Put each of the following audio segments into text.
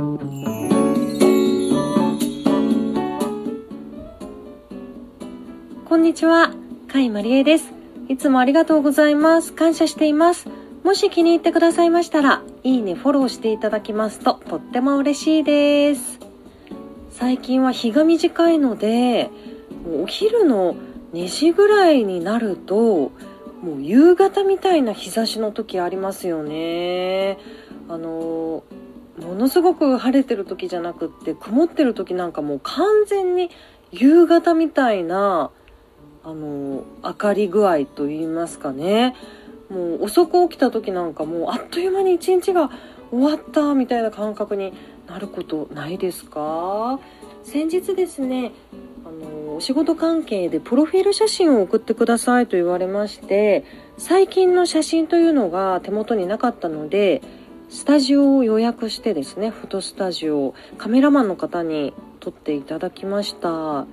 こんにちは、甲斐まりえです。いつもありがとうございます。感謝しています。もし気に入ってくださいましたら、いいね、フォローしていただきますととっても嬉しいです。最近は日が短いので、もうお昼の2時ぐらいになると、もう夕方みたいな日差しの時ありますよね。あの、ものすごく晴れてる時じゃなくって曇ってる時なんかもう完全に夕方みたいなあの明かり具合と言いますかね。もう遅く起きた時なんかもうあっという間に一日が終わったみたいな感覚になることないですか？先日ですねあのお仕事関係でプロフィール写真を送ってくださいと言われまして最近の写真というのが手元になかったのでスタジオを予約してですねフォトスタジオカメラマンの方に撮っていただきました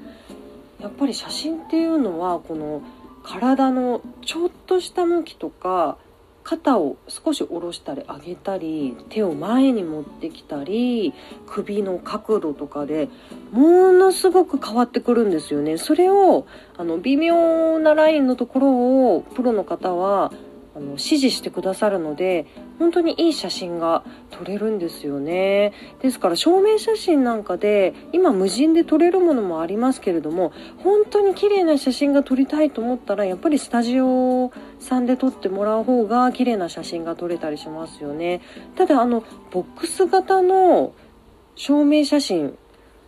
やっぱり写真っていうのはこの体のちょっとした向きとか肩を少し下ろしたり上げたり手を前に持ってきたり首の角度とかでものすごく変わってくるんですよね。それをあの微妙なラインのところをプロの方はあの指示してくださるので本当にいい写真が撮れるんですよね。ですから証明写真なんかで今無人で撮れるものもありますけれども本当に綺麗な写真が撮りたいと思ったらやっぱりスタジオさんで撮ってもらう方が綺麗な写真が撮れたりしますよね。ただあのボックス型の証明写真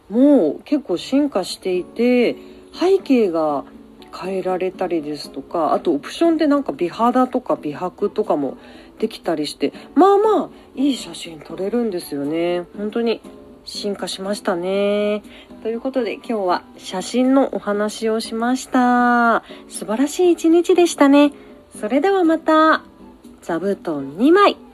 も結構進化していて背景が変えられたりですとかあとオプションでなんか美肌とか美白とかもできたりしてまあまあいい写真撮れるんですよね。本当に進化しましたね。ということで今日は写真のお話をしました。素晴らしい一日でしたね。それではまた。座布団2枚。